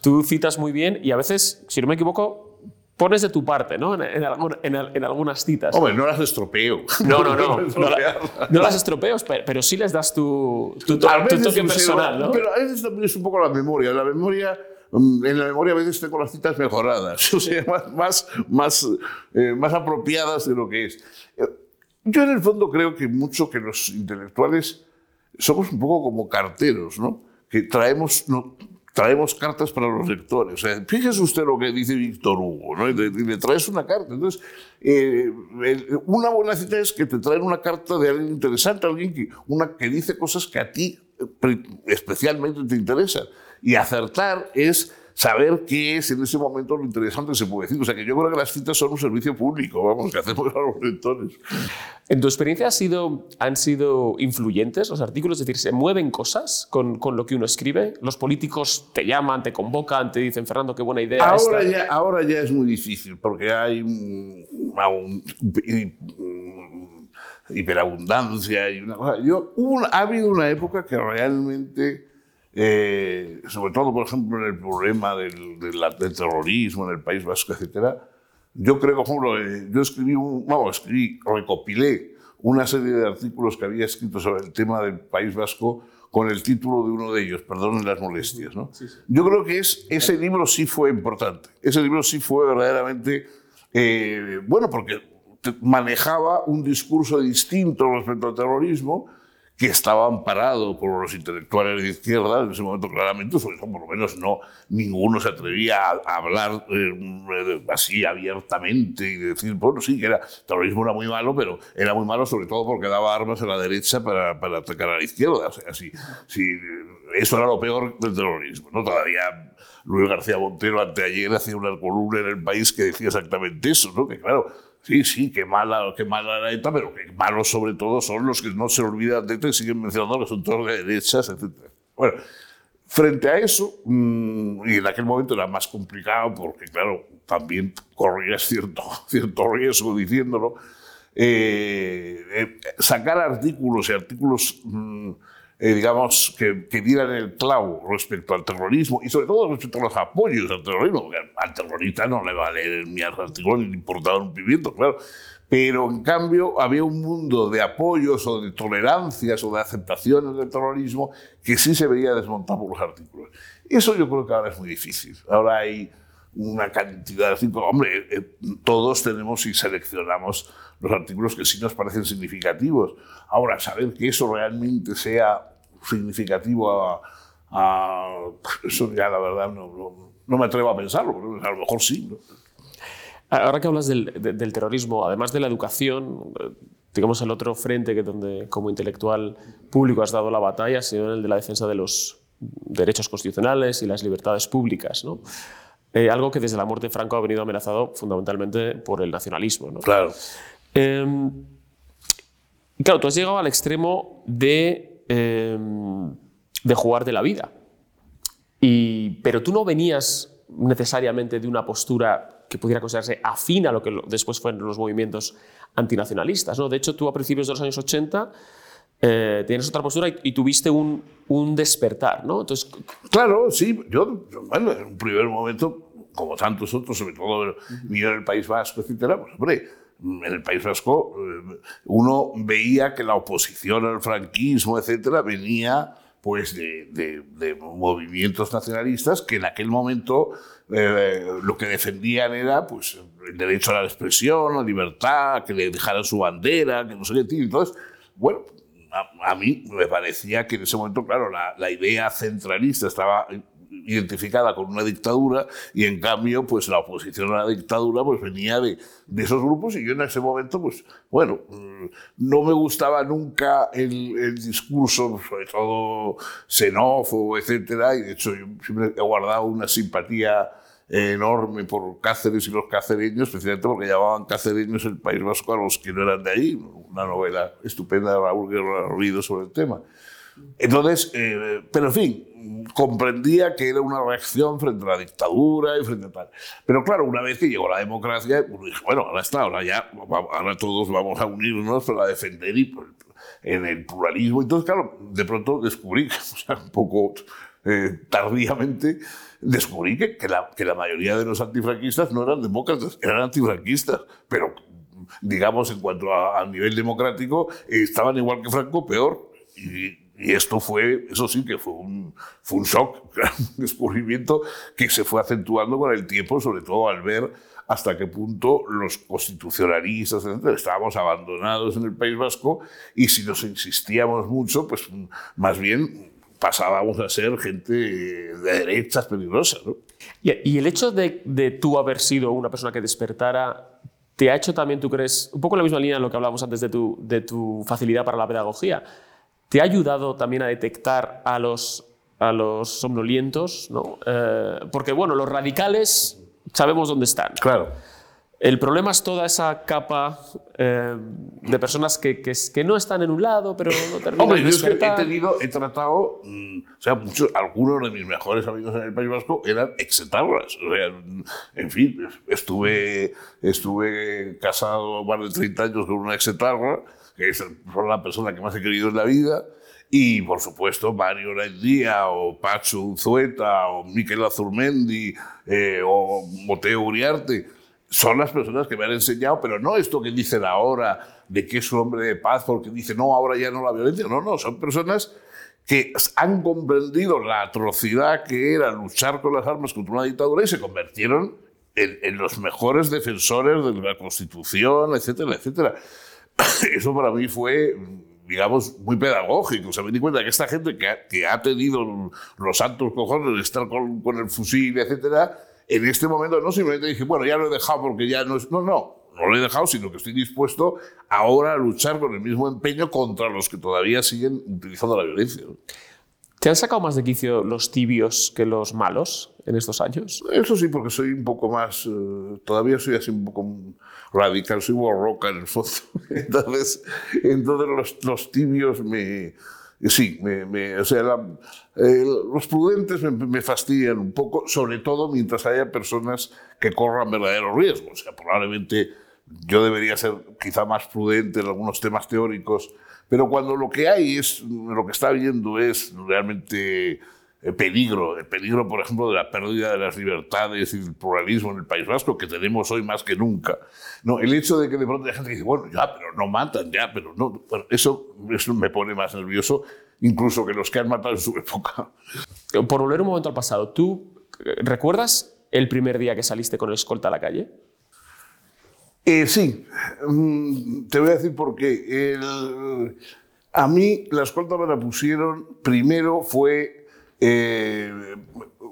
Tú citas muy bien y a veces, si no me equivoco, pones de tu parte, ¿no? En, algunas citas. Hombre, no las estropeo. No, no, no. no, las estropeo, pero, sí les das tu, tu, toque personal, ¿no? Pero a veces también es un poco la memoria. La memoria mm, en la memoria a veces tengo las citas mejoradas, o sea, más, más, eh, más apropiadas de lo que es. Eh, yo en el fondo creo que mucho que los intelectuales somos un poco como carteros, ¿no? Que traemos, no, traemos cartas para los lectores. O sea, fíjese usted lo que dice Víctor Hugo, ¿no? Y le, traes una carta. Entonces, eh, una buena cita es que te traen una carta de alguien interesante, alguien que, una, que dice cosas que a ti eh, especialmente te interesan. Y acertar es saber qué es en ese momento lo interesante que se puede decir. O sea, que yo creo que las citas son un servicio público, vamos, que hacemos a los lectores. ¿En tu experiencia ha sido, han sido influyentes los artículos? Es decir, ¿se mueven cosas con, con, lo que uno escribe? ¿Los políticos te llaman, te convocan, te dicen, Fernando, qué buena idea ahora Ya, ahora ya es muy difícil, porque hay un, hiperabundancia y una cosa. Yo, ha habido una época que realmente eh, sobre todo, por ejemplo, en el problema del, del, terrorismo en el País Vasco, etcétera, yo creo, por ejemplo, eh, yo escribí, un, vamos, escribí, recopilé una serie de artículos que había escrito sobre el tema del País Vasco con el título de uno de ellos, Perdonen las molestias. ¿no? Yo creo que es, ese libro sí fue importante. Ese libro sí fue verdaderamente, eh, bueno, porque manejaba un discurso distinto respecto al terrorismo, que estaba amparado por los intelectuales de izquierda en ese momento claramente, por eso por lo menos no ninguno se atrevía a, hablar eh, así abiertamente y decir, bueno, sí, que era terrorismo era muy malo, pero era muy malo sobre todo porque daba armas a la derecha para, para atacar a la izquierda. O sea, así, eso era lo peor del terrorismo. ¿no? Todavía Luis García Montero anteayer hacía una columna en el país que decía exactamente eso, ¿no? que claro, Sí, sí, qué mala, qué mala la ETA, pero qué malos sobre todo son los que no se olvidan de ETA y siguen mencionando son todos de derechas, etc. Bueno, frente a eso, mm, y en aquel momento era más complicado porque, claro, también corrías cierto, cierto riesgo diciéndolo, eh, eh, sacar artículos y artículos... Mm, eh, digamos, que, que, dieran el clavo respecto al terrorismo y sobre todo respecto a los apoyos al terrorismo, al terrorista no le va a leer mi artículo ni le importaba un pimiento, claro. Pero en cambio había un mundo de apoyos o de tolerancias o de aceptaciones del terrorismo que sí se veía desmontado por los artículos. Eso yo creo que ahora es muy difícil. Ahora hay una cantidad de. Hombre, eh, todos tenemos y seleccionamos los artículos que sí nos parecen significativos. Ahora, saber que eso realmente sea significativo a, eso ya la verdad no, no, me atrevo a pensarlo, a lo mejor sí. Ahora que hablas del, del, terrorismo, además de la educación, digamos el otro frente que donde como intelectual público has dado la batalla ha sido el de la defensa de los derechos constitucionales y las libertades públicas, ¿no? Eh, algo que desde la muerte de Franco ha venido amenazado fundamentalmente por el nacionalismo. ¿no? Claro. Eh, claro, tú has llegado al extremo de Em, de jugar de la vida. Y, pero tú no venías necesariamente de una postura que pudiera considerarse afín a lo que después fueron los movimientos antinacionalistas. ¿no? De hecho, tú a principios de los años 80 eh, tienes otra postura y, tuviste un, un, despertar. ¿no? Entonces, claro, sí. Yo, bueno, en un primer momento, como tantos otros, sobre todo uh en el País Vasco, etcétera, pues hombre, en el País Vasco eh, uno veía que la oposición al franquismo, etcétera, venía pues de, movimientos nacionalistas que en aquel momento eh, lo que defendían era pues el derecho a la expresión, la libertad, que le dejaran su bandera, que no sé qué. Entonces, bueno, a, mí me parecía que en ese momento, claro, la, la idea centralista estaba identificada con una dictadura y en cambio pues la oposición a la dictadura pues venía de, de esos grupos y yo en ese momento pues bueno mm, no me gustaba nunca el, el discurso sobre todo xenófobo etcétera y de hecho yo siempre he guardado una simpatía enorme por Cáceres y los cacereños, especialmente porque llamaban cacereños el País Vasco a los que no eran de ahí, una novela estupenda de Raúl Guerra Ruido sobre el tema. Entonces, eh, pero en fin, comprendía que era una reacción frente a la dictadura y frente a tal. Pero claro, una vez que llegó la democracia, bueno, ahora está, ahora ya, ahora todos vamos a unirnos para defender y, pues, en el pluralismo. Entonces, claro, de pronto descubrí, o sea, un poco eh, tardíamente, descubrí que, que, la, que la mayoría de los antifranquistas no eran demócratas, eran antifranquistas, pero digamos, en cuanto a, nivel democrático, estaban igual que Franco, peor. Y, y esto fue, eso sí que fue un, fue un shock, un descubrimiento que se fue acentuando con el tiempo, sobre todo al ver hasta qué punto los constitucionalistas estábamos abandonados en el País Vasco y si nos insistíamos mucho, pues más bien pasábamos a ser gente de derechas peligrosas. Y, el hecho de, de, tú haber sido una persona que despertara, ¿te ha hecho también, tú crees, un poco en la misma línea en lo que hablábamos antes de tu, de tu facilidad para la pedagogía? ¿Te ha ayudado también a detectar a los, a los somnolientos? ¿no? Eh, porque, bueno, los radicales sabemos dónde están. Claro. El problema es toda esa capa eh, de personas que, que, no están en un lado, pero no terminan Hombre, yo he tenido, he tratado, mm, o sea, muchos, algunos de mis mejores amigos en el País Vasco eran exetarras. O sea, en fin, estuve, estuve casado más de 30 años con una exetarra que es la persona que más he querido en la vida, y por supuesto Mario Díaz o Pacho Zueta o Miquel Azurmendi eh, o Moteo Uriarte son las personas que me han enseñado, pero no esto que dicen ahora de que es un hombre de paz porque dice no, ahora ya no la violencia, no, no, son personas que han comprendido la atrocidad que era luchar con las armas contra una dictadura y se convirtieron en, en los mejores defensores de la Constitución, etcétera, etcétera. Eso para mí fue digamos, muy pedagógico. O sea, me di cuenta que esta gente que ha, que ha tenido los santos cojones de estar con, con, el fusil, etcétera, en este momento no simplemente dije, bueno, ya lo he dejado porque ya no es. No, no, no lo he dejado, sino que estoy dispuesto ahora a luchar con el mismo empeño contra los que todavía siguen utilizando la violencia. ¿Te han sacado más de quicio los tibios que los malos en estos años? Eso sí, porque soy un poco más. Uh, todavía soy así un poco radical, soy borroca en el fondo. Entonces, entonces los, los tibios me. Sí, me, o sea, eh, los prudentes me, me, fastidian un poco, sobre todo mientras haya personas que corran verdaderos riesgos. O sea, probablemente yo debería ser quizá más prudente en algunos temas teóricos pero cuando lo que hay es, lo que está viendo es realmente peligro, el peligro, por ejemplo, de la pérdida de las libertades y del pluralismo en el País Vasco, que tenemos hoy más que nunca. No, el hecho de que de pronto hay gente que dice, bueno, ya, pero no matan, ya, pero no. eso, eso me pone más nervioso, incluso que los que han matado en su época. Por volver un momento al pasado, ¿tú recuerdas el primer día que saliste con el escolta a la calle? Eh, sí, mm, te voy a decir por qué. El, a mí la escolta me la pusieron, primero fue eh,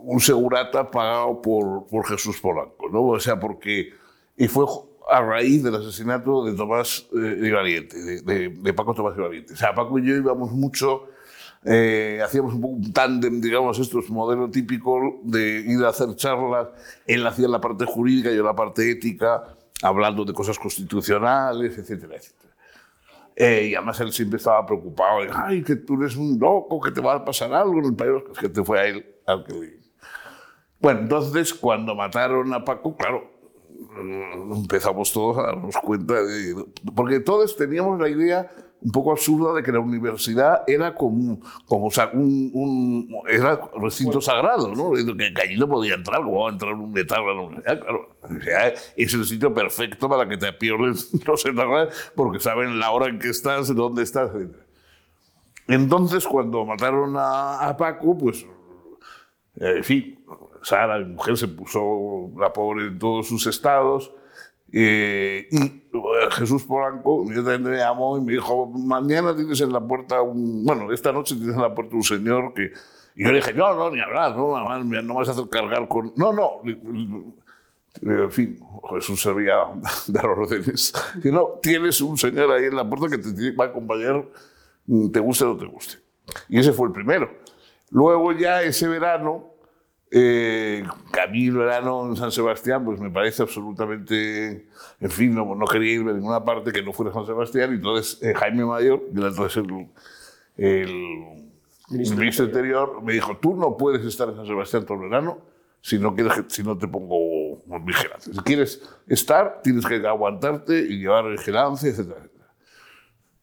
un segurata pagado por, por Jesús Polanco, ¿no? O sea, porque... Y fue a raíz del asesinato de Tomás eh, de Valiente, de, de, de, Paco Tomás de Valiente. O sea, Paco y yo íbamos mucho, eh, hacíamos un poco un tándem, digamos, esto es modelo típico de ir a hacer charlas, él hacía la parte jurídica, yo la parte ética, hablando de cosas constitucionales, etcétera, etcétera. Eh, y además él siempre estaba preocupado, de, ay, que tú eres un loco, que te va a pasar algo en el país, que te fue a él al que. Bueno, entonces cuando mataron a Paco, claro, mm, empezamos todos a darnos cuenta de... Porque todos teníamos la idea un poco absurda de que la universidad era como, como o sea, un, un, era recinto sagrado, ¿no? Que, que allí no podía entrar, como va a entrar un metal a la universidad, claro. O sea, es el sitio perfecto para que te pierdes los etarras porque saben la hora en que estás, dónde estás, etc. Entonces, cuando mataron a, a Paco, pues, eh, en fin, Sara, mi mujer, se puso la pobre en todos sus estados, eh, y eh, Jesús Polanco me llamó y me dijo, mañana tienes en la puerta, un, bueno, esta noche tienes en la puerta un señor que... Y yo le dije, no, no, ni hablar, no, no, vas a hacer cargar con... No, no. En fin, Jesús sabía dar órdenes. Que no, tienes un señor ahí en la puerta que te va a acompañar, te guste o no te guste. Y ese fue el primero. Luego ya ese verano, eh, Camilo Verano en San Sebastián, pues me parece absolutamente, en fin, no, no, quería irme a ninguna parte que no fuera San Sebastián, y entonces eh, Jaime Mayor, que era entonces el, el, ministro, ministro Interior, me dijo, tú no puedes estar en San Sebastián todo el verano si no, quieres, si no te pongo vigilancia. Si quieres estar, tienes que aguantarte y llevar vigilancia, etc.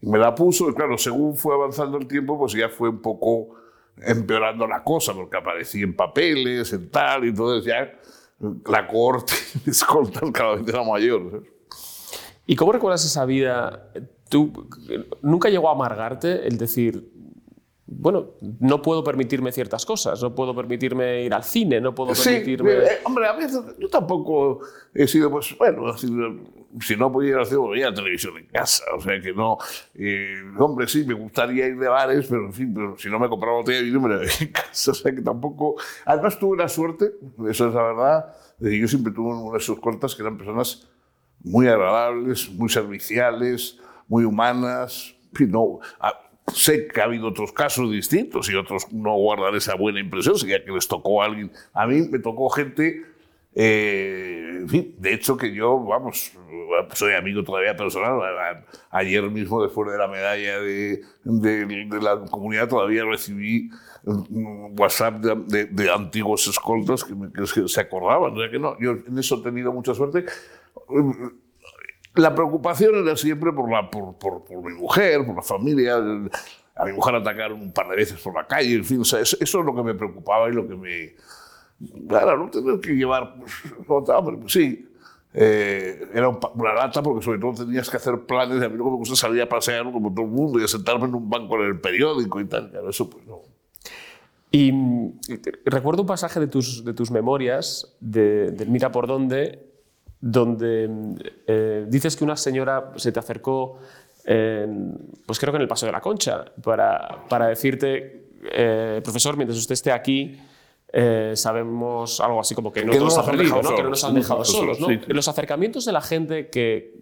Y me la puso, y claro, según fue avanzando el tiempo, pues ya fue un poco empeorando la cosa, porque aparecía en papeles, en tal, y entonces ya la corte de escoltas cada vez era mayor. ¿Y cómo recuerdas esa vida? ¿Tú nunca llegó a amargarte el decir, bueno, no puedo permitirme ciertas cosas, no puedo permitirme ir al cine, no puedo permitirme... Sí, eh, hombre, a veces yo tampoco he sido, pues, bueno, si no podía ir al cine, voy a la televisión en casa, o sea que no... Eh, hombre, sí, me gustaría ir de bares, pero en fin, pero si no me compraba botella de me la veía en casa, o sea que tampoco... Además tuve la suerte, eso es la verdad, de que yo siempre tuve unas sus cortas que eran personas muy agradables, muy serviciales, muy humanas, no... Sé que ha habido otros casos distintos y otros no guardan esa buena impresión, sería que les tocó a alguien. A mí me tocó gente, eh, en fin, de hecho que yo, vamos, soy amigo todavía personal. Ayer mismo, después de la medalla de, de, de la comunidad, todavía recibí WhatsApp de, de antiguos escoltas que, me, que, se acordaban. O sea que no, yo en eso he tenido mucha suerte la preocupación era siempre por, la, por, por, por, mi mujer, por la familia. a mi mujer atacaron un par de veces por la calle, en fin, eso, es lo que me preocupaba y lo que me... Claro, no tener que llevar, pues, pues sí, eh, era una lata porque sobre todo tenías que hacer planes, a mí no me gusta salir a pasear como todo el mundo y a sentarme en un banco en el periódico y tal, claro, eso pues no. Y recuerdo un pasaje de tus, de tus memorias, de, Mira por dónde, donde eh, dices que una señora se te acercó, pues creo que en el Paso de la Concha, para, para decirte, eh, profesor, mientras usted esté aquí, eh, sabemos algo así como que no, nos, ha perdido, ¿no? que no nos han dejado solos. ¿no? Los acercamientos de la gente que,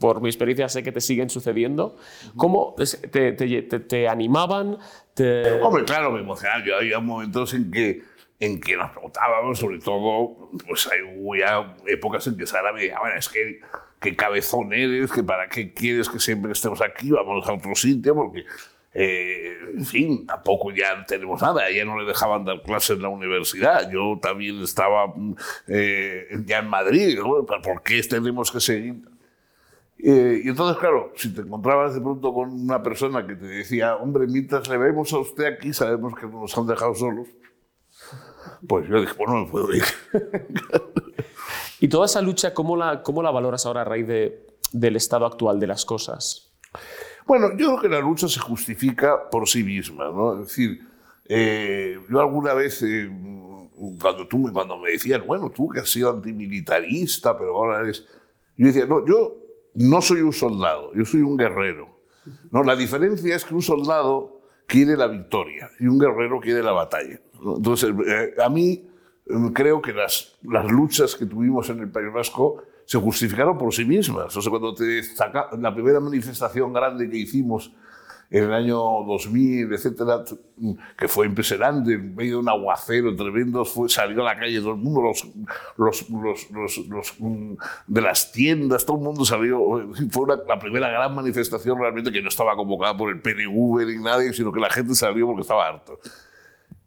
por mi experiencia, sé que te siguen sucediendo, ¿cómo te, te, te, animaban? Hombre, claro, me emocionaba. Yo había momentos en que, en que nos preguntábamos, sobre todo, pues hay épocas en que Sara me decía, bueno, es que qué cabezón eres, que para qué quieres que siempre estemos aquí, vamos a otro sitio, porque eh, en fin, tampoco ya tenemos nada, ya no le dejaban dar clases en la universidad, yo también estaba eh, ya en Madrid, ¿por qué tenemos que seguir? Eh, y entonces, claro, si te encontrabas de pronto con una persona que te decía, hombre, mientras le vemos a usted aquí, sabemos que nos han dejado solos, pues yo dije, bueno, me puedo ir. ¿Y toda esa lucha, cómo la, cómo la valoras ahora a raíz de, del estado actual de las cosas? Bueno, yo creo que la lucha se justifica por sí misma, ¿no? Es decir, eh, yo alguna vez, eh, cuando, tú, cuando me decían, bueno, tú que has sido antimilitarista, pero ahora eres... Yo decía, no, yo no soy un soldado, yo soy un guerrero. No, la diferencia es que un soldado quiere la victoria y un guerrero quiere la batalla. Entonces, eh, a mí creo que las, las luchas que tuvimos en el País Vasco se justificaron por sí mismas. O sea, cuando te saca, la primera manifestación grande que hicimos en el año 2000, etcétera, que fue impresionante, en medio de un aguacero tremendo, fue, salió a la calle todo el mundo, los, los, los, los de las tiendas, todo el mundo salió. Fue la primera gran manifestación realmente que no estaba convocada por el PNV ni nadie, sino que la gente salió porque estaba harto.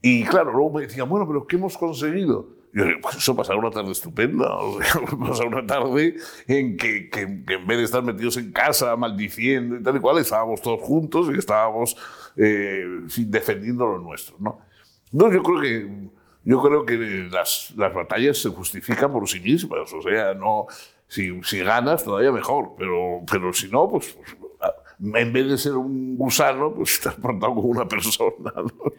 Y claro, luego me decían, bueno, pero ¿qué hemos conseguido? Yo digo, pues eso, pasar una tarde estupenda, pasar una tarde en que, que, en vez de estar metidos en casa maldiciendo y tal y cual, estábamos todos juntos y estábamos eh, defendiendo lo nuestro. ¿no? no, yo creo que, yo creo que las, las batallas se justifican por sí mismas, o sea, no, si, si ganas todavía mejor, pero, pero si no, pues, pues en vez de ser un gusano, pues estás portado como una persona. ¿no?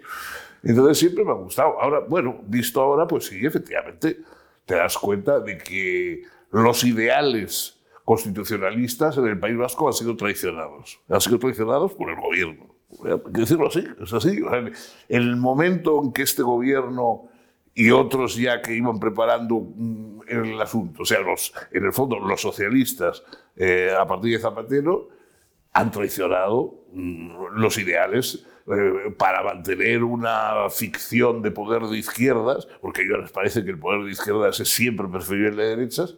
Entonces siempre me ha gustado. Ahora, bueno, visto ahora, pues sí, efectivamente, te das cuenta de que los ideales constitucionalistas en el País Vasco han sido traicionados. Han sido traicionados por el gobierno. Hay que decirlo así, es así. En el momento en que este gobierno y otros ya que iban preparando mm, el asunto, o sea, los, en el fondo los socialistas eh, a partir de Zapatero, han traicionado mm, los ideales eh, para mantener una ficción de poder de izquierdas, porque a ellos les parece que el poder de izquierdas es siempre preferible de derechas,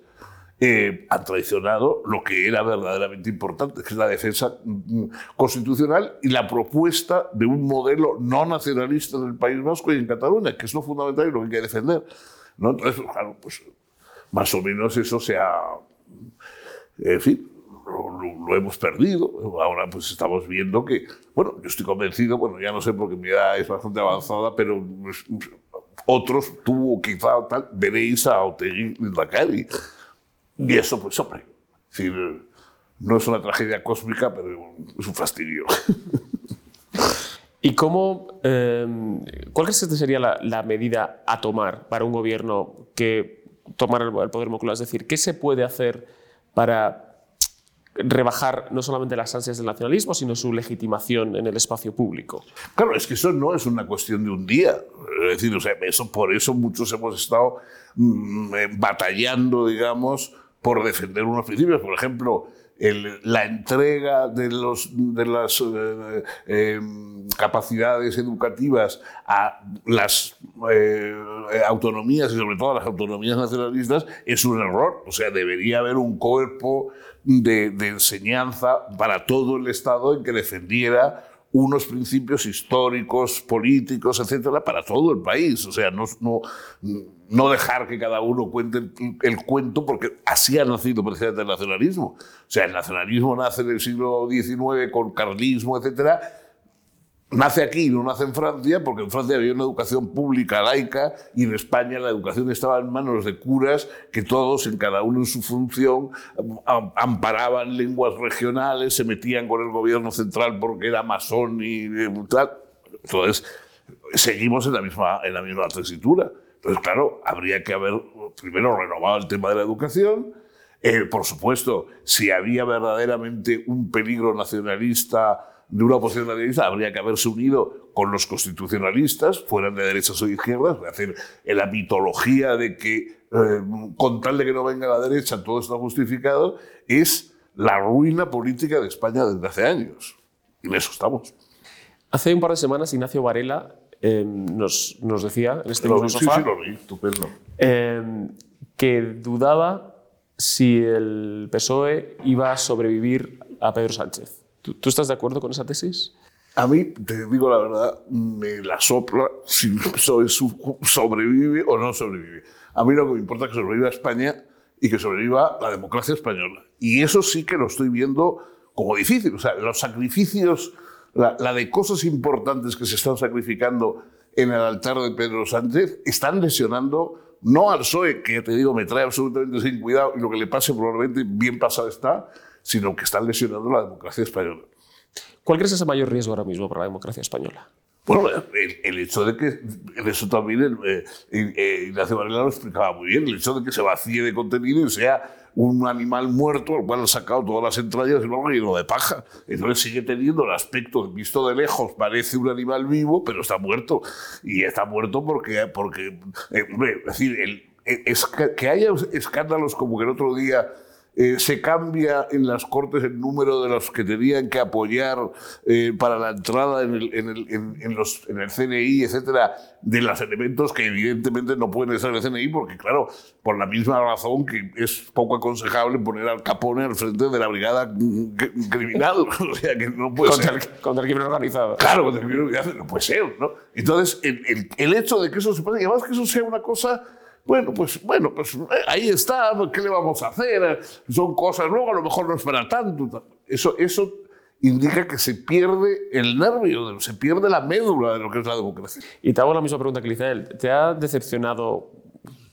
eh, han traicionado lo que era verdaderamente importante, que es la defensa mm, constitucional y la propuesta de un modelo no nacionalista en el País Vasco y en Cataluña, que es lo fundamental y lo que hay que defender. ¿no? Entonces, claro, pues más o menos eso se ha... En fin, lo, hemos perdido. Ahora pues estamos viendo que, bueno, yo estoy convencido, bueno, ya no sé porque mi edad es bastante avanzada, pero pues, otros, tú quizá tal, veréis a Otegi Lindakari. Y eso, pues, hombre, decir, no es una tragedia cósmica, pero es un fastidio. ¿Y cómo, em, cuál crees que sería la, la, medida a tomar para un gobierno que tomara el, poder molecular? Es decir, ¿qué se puede hacer para rebajar no solamente las ansias del nacionalismo, sino su legitimación en el espacio público. Claro, es que eso no es una cuestión de un día. Es decir, o sea, eso, por eso muchos hemos estado mm, eh, batallando, digamos, por defender unos principios. Por ejemplo, la entrega de, los, de las eh, em, capacidades educativas a las eh, autonomías y sobre todo a las autonomías nacionalistas es un error. O sea, debería haber un cuerpo de, enseñanza para todo el Estado en que defendiera unos principios históricos, políticos, etcétera, para todo el país. O sea, no, no, no dejar que cada uno cuente el, cuento, porque así ha nacido precisamente el nacionalismo. O sea, el nacionalismo nace en el siglo XIX con carlismo, etcétera, nace aquí y no nace en Francia, porque en Francia había una educación pública laica y en España la educación estaba en manos de curas que todos, en cada uno en su función, amparaban lenguas regionales, se metían con el gobierno central porque era masón y tal. Entonces, seguimos en la misma, en la misma tesitura. Entonces, claro, habría que haber primero renovado el tema de la educación. Eh, por supuesto, si había verdaderamente un peligro nacionalista de una oposición nacionalista, habría que haberse unido con los constitucionalistas, fueran de derechas o de izquierdas, hacer la mitología de que eh, con tal de que no venga la derecha todo está justificado, es la ruina política de España desde hace años. Y en eso estamos. Hace un par de semanas Ignacio Varela eh, nos, nos, decía en este mismo sofá sí, sí, lo vi, estupendo. Eh, que dudaba si el PSOE iba a sobrevivir a Pedro Sánchez. ¿Tú, estás de acuerdo con esa tesis? A mí, te digo la verdad, me la sopla si sobrevive o no sobrevive. A mí lo que me importa es que sobreviva España y que sobreviva la democracia española. Y eso sí que lo estoy viendo como difícil. O sea, los sacrificios la, de cosas importantes que se están sacrificando en el altar de Pedro Sánchez están lesionando no al PSOE, que ya te digo, me trae absolutamente sin cuidado y lo que le pase probablemente bien pasado está, sino que están lesionando la democracia española. ¿Cuál crees es el mayor riesgo ahora mismo para la democracia española? Bueno, el, hecho de que, eso también eh, eh, Ignacio Varela lo explicaba muy bien, el hecho de que se vacíe de contenido y sea un animal muerto al cual han sacado todas las entrañas y luego lleno de paja. Entonces sigue teniendo el aspecto, visto de lejos, parece un animal vivo, pero está muerto. Y está muerto porque, porque eh, es decir, es, que haya escándalos como que el otro día eh, se cambia en las Cortes el número de los que tenían que apoyar eh, para la entrada en el, en, el, en, los, en el, CNI, etcétera, de los elementos que evidentemente no pueden estar en el CNI, porque, claro, por la misma razón que es poco aconsejable poner al Capone al frente de la brigada criminal. o sea, que no puede contra ser. El, contra el crimen organizado. Claro, contra el crimen organizado no puede ser, ¿no? Entonces, el, el hecho de que eso se pueda, y además que eso sea una cosa bueno, pues, bueno, pues eh, ahí está, ¿qué le vamos a hacer? Son cosas, luego a lo mejor no es para tanto. Eso, eso indica que se pierde el nervio, se pierde la médula de lo que es la democracia. Y te hago la misma pregunta que le hice él. ¿Te ha decepcionado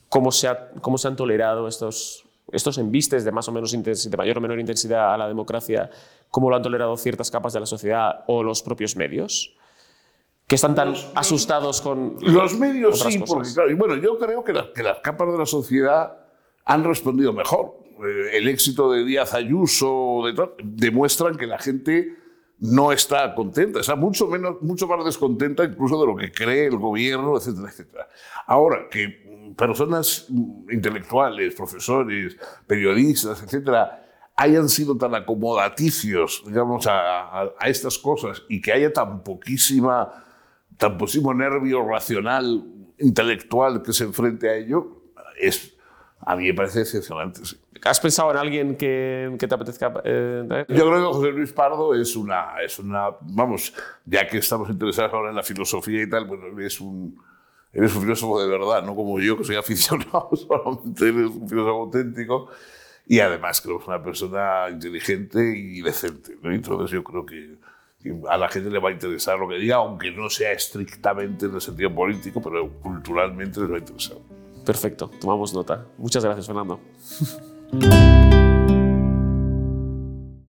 cómo se, cómo se han tolerado estos, estos embistes de más o menos de mayor o menor intensidad a la democracia, cómo lo han tolerado ciertas capas de la sociedad o los propios medios? Que están tan asustados con los medios sí porque claro, y bueno yo creo que, que, las capas de la sociedad han respondido mejor. Eh, el éxito de Díaz Ayuso de, demuestran que la gente no está contenta está mucho menos mucho más descontenta incluso de lo que cree el gobierno etcétera etcétera. Ahora que personas intelectuales profesores periodistas etcétera hayan sido tan acomodaticios digamos a, a, a estas cosas y que haya tan poquísima tan positivo nervio racional, intelectual que se enfrente a ello, es, a mí me parece excepcionante. ¿Has pensado en alguien que, que te apetezca eh, Yo creo que José Luis Pardo es una, es una, vamos, ya que estamos interesados ahora en la filosofía y tal, bueno, es un, eres un filósofo de verdad, no como yo, que soy aficionado solamente, eres un filósofo auténtico. Y además creo que es una persona inteligente y decente. ¿no? Entonces yo creo que a la gente le va a interesar lo que diga, aunque no sea estrictamente en el sentido político, pero culturalmente les va a interesar. Perfecto, tomamos nota. Muchas gracias, Fernando.